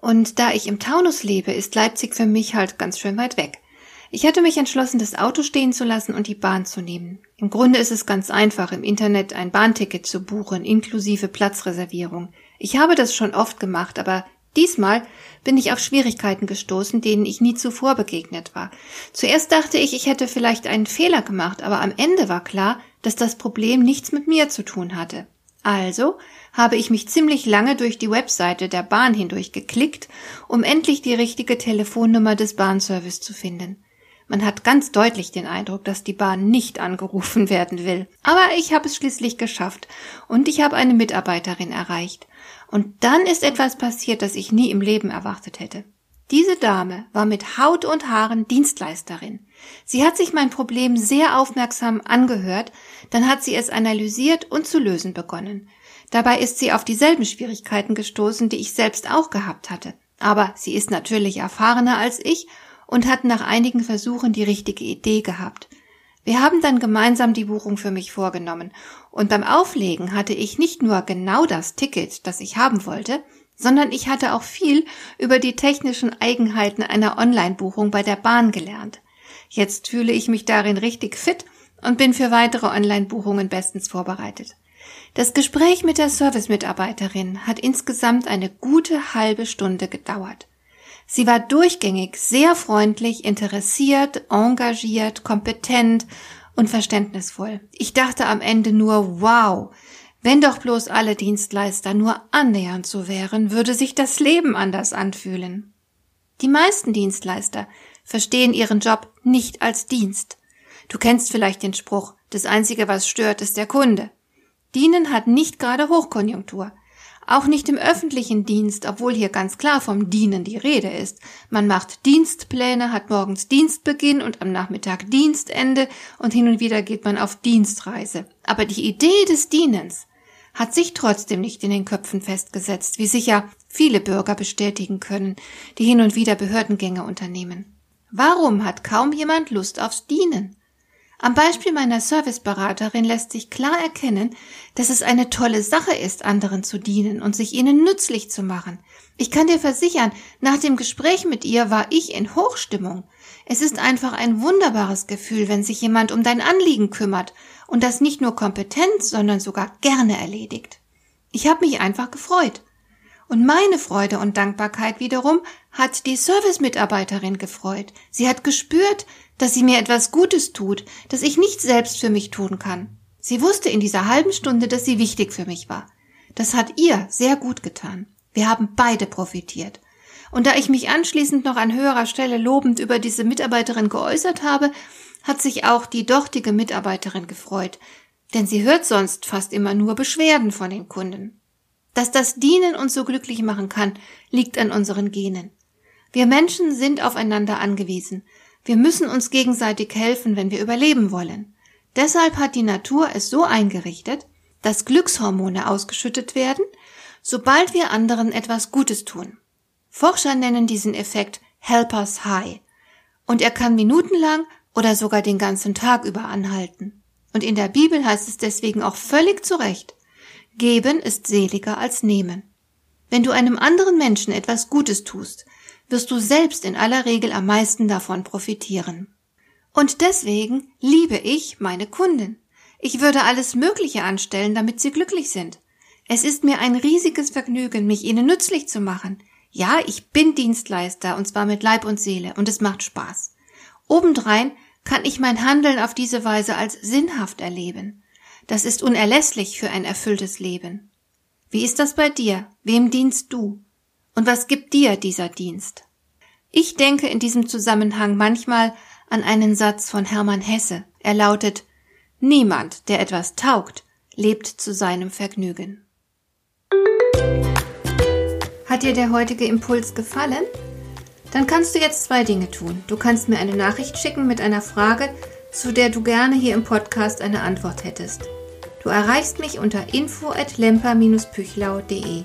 und da ich im Taunus lebe, ist Leipzig für mich halt ganz schön weit weg. Ich hatte mich entschlossen, das Auto stehen zu lassen und die Bahn zu nehmen. Im Grunde ist es ganz einfach, im Internet ein Bahnticket zu buchen, inklusive Platzreservierung. Ich habe das schon oft gemacht, aber diesmal bin ich auf Schwierigkeiten gestoßen, denen ich nie zuvor begegnet war. Zuerst dachte ich, ich hätte vielleicht einen Fehler gemacht, aber am Ende war klar, dass das Problem nichts mit mir zu tun hatte. Also habe ich mich ziemlich lange durch die Webseite der Bahn hindurch geklickt, um endlich die richtige Telefonnummer des Bahnservice zu finden. Man hat ganz deutlich den Eindruck, dass die Bahn nicht angerufen werden will. Aber ich habe es schließlich geschafft und ich habe eine Mitarbeiterin erreicht. Und dann ist etwas passiert, das ich nie im Leben erwartet hätte. Diese Dame war mit Haut und Haaren Dienstleisterin. Sie hat sich mein Problem sehr aufmerksam angehört, dann hat sie es analysiert und zu lösen begonnen. Dabei ist sie auf dieselben Schwierigkeiten gestoßen, die ich selbst auch gehabt hatte. Aber sie ist natürlich erfahrener als ich und hat nach einigen Versuchen die richtige Idee gehabt. Wir haben dann gemeinsam die Buchung für mich vorgenommen, und beim Auflegen hatte ich nicht nur genau das Ticket, das ich haben wollte, sondern ich hatte auch viel über die technischen Eigenheiten einer Online-Buchung bei der Bahn gelernt. Jetzt fühle ich mich darin richtig fit und bin für weitere Online-Buchungen bestens vorbereitet. Das Gespräch mit der Service-Mitarbeiterin hat insgesamt eine gute halbe Stunde gedauert. Sie war durchgängig sehr freundlich, interessiert, engagiert, kompetent und verständnisvoll. Ich dachte am Ende nur, wow, wenn doch bloß alle Dienstleister nur annähernd so wären, würde sich das Leben anders anfühlen. Die meisten Dienstleister verstehen ihren Job nicht als Dienst. Du kennst vielleicht den Spruch, das Einzige, was stört, ist der Kunde. Dienen hat nicht gerade Hochkonjunktur. Auch nicht im öffentlichen Dienst, obwohl hier ganz klar vom Dienen die Rede ist. Man macht Dienstpläne, hat morgens Dienstbeginn und am Nachmittag Dienstende und hin und wieder geht man auf Dienstreise. Aber die Idee des Dienens hat sich trotzdem nicht in den Köpfen festgesetzt, wie sicher viele Bürger bestätigen können, die hin und wieder Behördengänge unternehmen. Warum hat kaum jemand Lust aufs Dienen? Am Beispiel meiner Serviceberaterin lässt sich klar erkennen, dass es eine tolle Sache ist, anderen zu dienen und sich ihnen nützlich zu machen. Ich kann dir versichern, nach dem Gespräch mit ihr war ich in Hochstimmung. Es ist einfach ein wunderbares Gefühl, wenn sich jemand um dein Anliegen kümmert und das nicht nur kompetent, sondern sogar gerne erledigt. Ich habe mich einfach gefreut. Und meine Freude und Dankbarkeit wiederum hat die Service-Mitarbeiterin gefreut. Sie hat gespürt, dass sie mir etwas Gutes tut, das ich nicht selbst für mich tun kann. Sie wusste in dieser halben Stunde, dass sie wichtig für mich war. Das hat ihr sehr gut getan. Wir haben beide profitiert. Und da ich mich anschließend noch an höherer Stelle lobend über diese Mitarbeiterin geäußert habe, hat sich auch die dortige Mitarbeiterin gefreut, denn sie hört sonst fast immer nur Beschwerden von den Kunden. Dass das Dienen uns so glücklich machen kann, liegt an unseren Genen. Wir Menschen sind aufeinander angewiesen. Wir müssen uns gegenseitig helfen, wenn wir überleben wollen. Deshalb hat die Natur es so eingerichtet, dass Glückshormone ausgeschüttet werden, sobald wir anderen etwas Gutes tun. Forscher nennen diesen Effekt Helpers High. Und er kann minutenlang oder sogar den ganzen Tag über anhalten. Und in der Bibel heißt es deswegen auch völlig zu Recht, Geben ist seliger als nehmen. Wenn du einem anderen Menschen etwas Gutes tust, wirst du selbst in aller Regel am meisten davon profitieren. Und deswegen liebe ich meine Kunden. Ich würde alles Mögliche anstellen, damit sie glücklich sind. Es ist mir ein riesiges Vergnügen, mich ihnen nützlich zu machen. Ja, ich bin Dienstleister, und zwar mit Leib und Seele, und es macht Spaß. Obendrein kann ich mein Handeln auf diese Weise als sinnhaft erleben. Das ist unerlässlich für ein erfülltes Leben. Wie ist das bei dir? Wem dienst du? Und was gibt dir dieser Dienst? Ich denke in diesem Zusammenhang manchmal an einen Satz von Hermann Hesse. Er lautet Niemand, der etwas taugt, lebt zu seinem Vergnügen. Hat dir der heutige Impuls gefallen? Dann kannst du jetzt zwei Dinge tun. Du kannst mir eine Nachricht schicken mit einer Frage, zu der du gerne hier im Podcast eine Antwort hättest. Du erreichst mich unter info@lemper-püchlau.de.